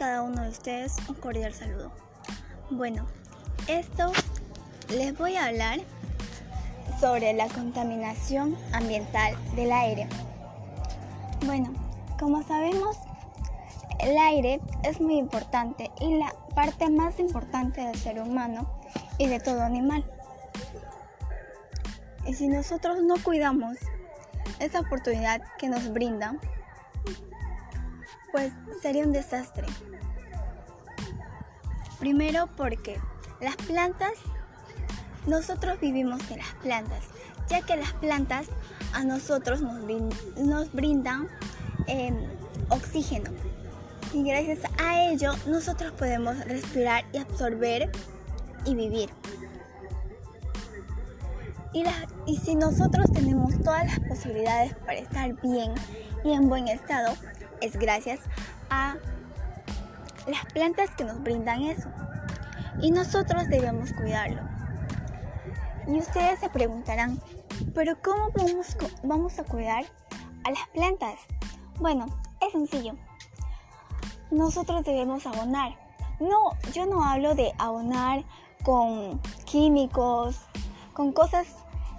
cada uno de ustedes un cordial saludo. Bueno, esto les voy a hablar sobre la contaminación ambiental del aire. Bueno, como sabemos, el aire es muy importante y la parte más importante del ser humano y de todo animal. Y si nosotros no cuidamos esa oportunidad que nos brinda, pues sería un desastre. Primero porque las plantas, nosotros vivimos de las plantas, ya que las plantas a nosotros nos, brindan em, oxígeno. Y gracias a ello nosotros podemos respirar y absorber y vivir. Y, y si nosotros tenemos todas las posibilidades para estar bien y en buen estado, es gracias a las plantas que nos brindan eso. Y nosotros debemos cuidarlo. Y ustedes se preguntarán, pero ¿cómo vamos, vamos a cuidar a las plantas? Bueno, es sencillo. Nosotros debemos abonar. No, yo no hablo de abonar con químicos, con cosas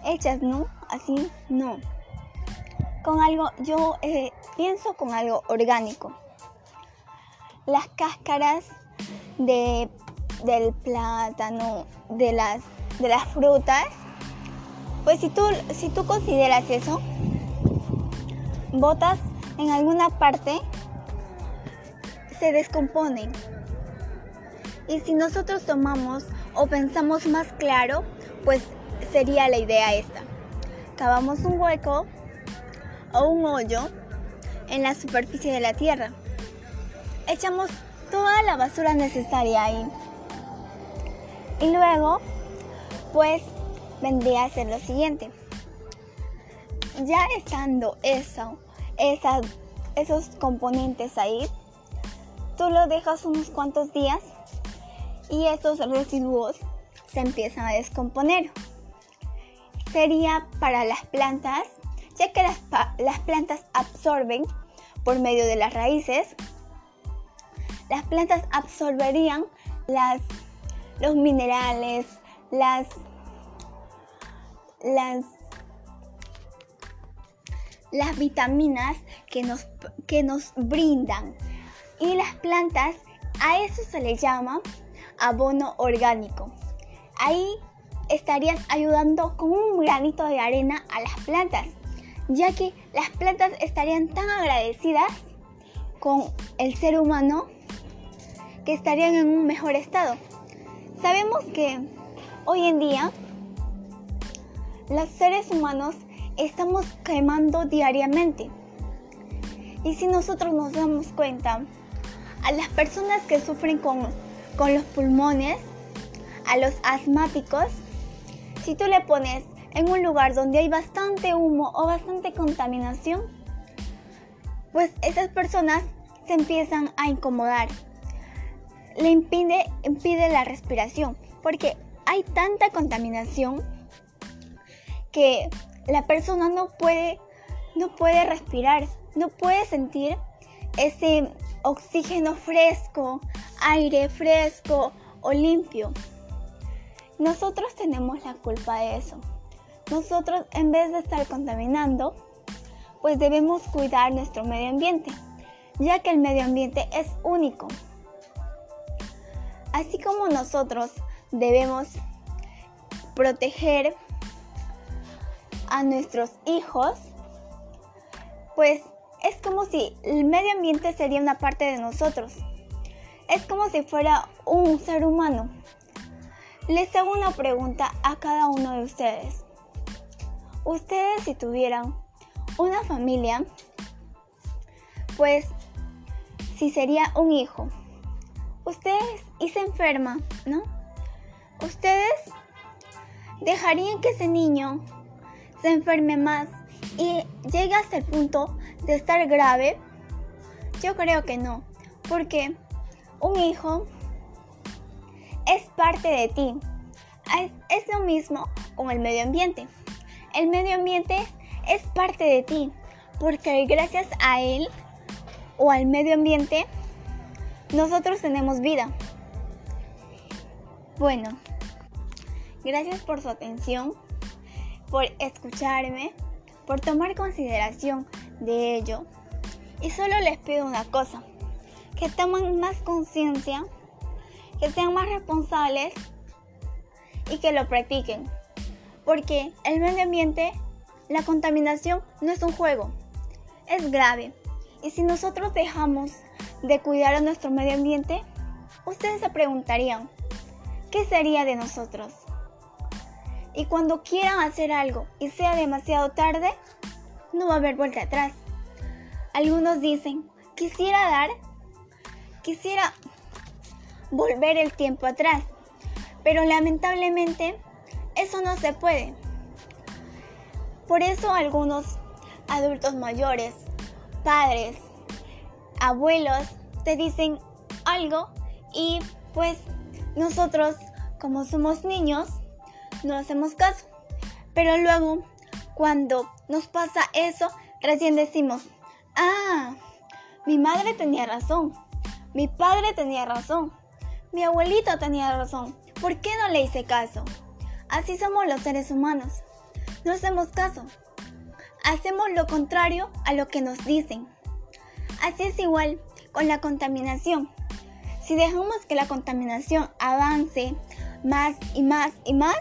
hechas, ¿no? Así, no con algo, yo eh, pienso con algo orgánico. Las cáscaras de, del plátano, de las, de las frutas, pues si tú, si tú consideras eso, botas en alguna parte, se descomponen. Y si nosotros tomamos o pensamos más claro, pues sería la idea esta. Cavamos un hueco o un hoyo en la superficie de la tierra. Echamos toda la basura necesaria ahí. Y luego, pues, vendría a ser lo siguiente. Ya estando eso, esas, esos componentes ahí, tú lo dejas unos cuantos días y esos residuos se empiezan a descomponer. Sería para las plantas ya que las, plantas absorben por medio de las raíces, las plantas absorberían las, los minerales, las, las, las vitaminas que nos, que nos brindan. Y las plantas, a eso se le llama abono orgánico. Ahí estarían ayudando con un granito de arena a las plantas ya que las plantas estarían tan agradecidas con el ser humano que estarían en un mejor estado. Sabemos que hoy en día los seres humanos estamos quemando diariamente. Y si nosotros nos damos cuenta, a las personas que sufren con, con los pulmones, a los asmáticos, si tú le pones en un lugar donde hay bastante humo o bastante contaminación, pues esas personas se empiezan a incomodar. Le impide, impide la respiración porque hay tanta contaminación que la persona no puede, no puede respirar, no puede sentir ese oxígeno fresco, aire fresco o limpio. Nosotros tenemos la culpa de eso nosotros en vez de estar contaminando, pues debemos cuidar nuestro medio ambiente, ya que el medio ambiente es único. Así como nosotros debemos proteger a nuestros hijos, pues es como si el medio ambiente sería una parte de nosotros. Es como si fuera un ser humano. Les hago una pregunta a cada uno de ustedes. Ustedes si tuvieran una familia, pues si sería un hijo, ustedes y se enferma, ¿no? Ustedes dejarían que ese niño se enferme más y llegue hasta el punto de estar grave? Yo creo que no, porque un hijo es parte de ti. Es, es lo mismo con el medio ambiente el medio ambiente es parte de ti, porque gracias a él o al medio ambiente, nosotros tenemos vida. Bueno, gracias por su atención, por escucharme, por tomar consideración de ello. Y solo les pido una cosa, que tomen más conciencia, que sean más responsables y que lo practiquen. Porque el medio ambiente, la contaminación no es un juego, es grave. Y si nosotros dejamos de cuidar a nuestro medio ambiente, ustedes se preguntarían, ¿qué sería de nosotros? Y cuando quieran hacer algo y sea demasiado tarde, no va a haber vuelta atrás. Algunos dicen, quisiera dar, quisiera volver el tiempo atrás, pero lamentablemente eso no se puede. Por eso algunos adultos mayores, padres, abuelos te dicen algo y pues nosotros como somos niños no hacemos caso. Pero luego cuando nos pasa eso recién decimos, ah, mi madre tenía razón, mi padre tenía razón, mi abuelito tenía razón, ¿por qué no le hice caso? Así somos los seres humanos, no hacemos caso, hacemos lo contrario a lo que nos dicen. Así es igual con la contaminación. Si dejamos que la contaminación avance más y más y más,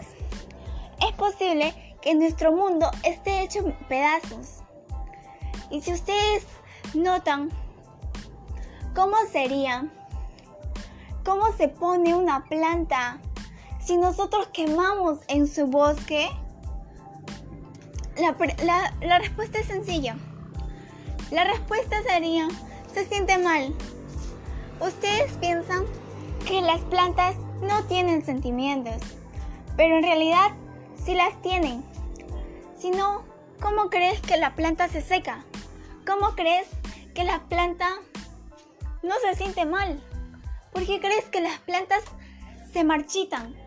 es posible que nuestro mundo esté hecho en pedazos. Y si ustedes notan cómo sería, cómo se pone una planta si nosotros quemamos en su bosque, la, respuesta es sencilla. La respuesta sería, se siente mal. Ustedes piensan que las plantas no tienen sentimientos, pero en realidad sí las tienen. Si no, ¿cómo crees que la planta se seca? ¿Cómo crees que la planta no se siente mal? ¿Por qué crees que las plantas se marchitan?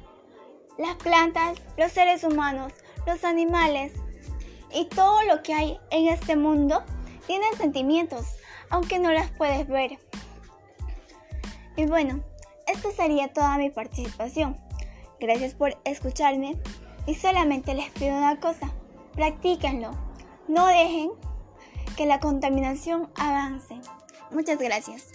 Las plantas, los seres humanos, los animales y todo lo que hay en este mundo tienen sentimientos, aunque no las puedes ver. Y bueno, esto sería toda mi participación. Gracias por escucharme y solamente les pido una cosa, practíquenlo. No dejen que la contaminación avance. Muchas gracias.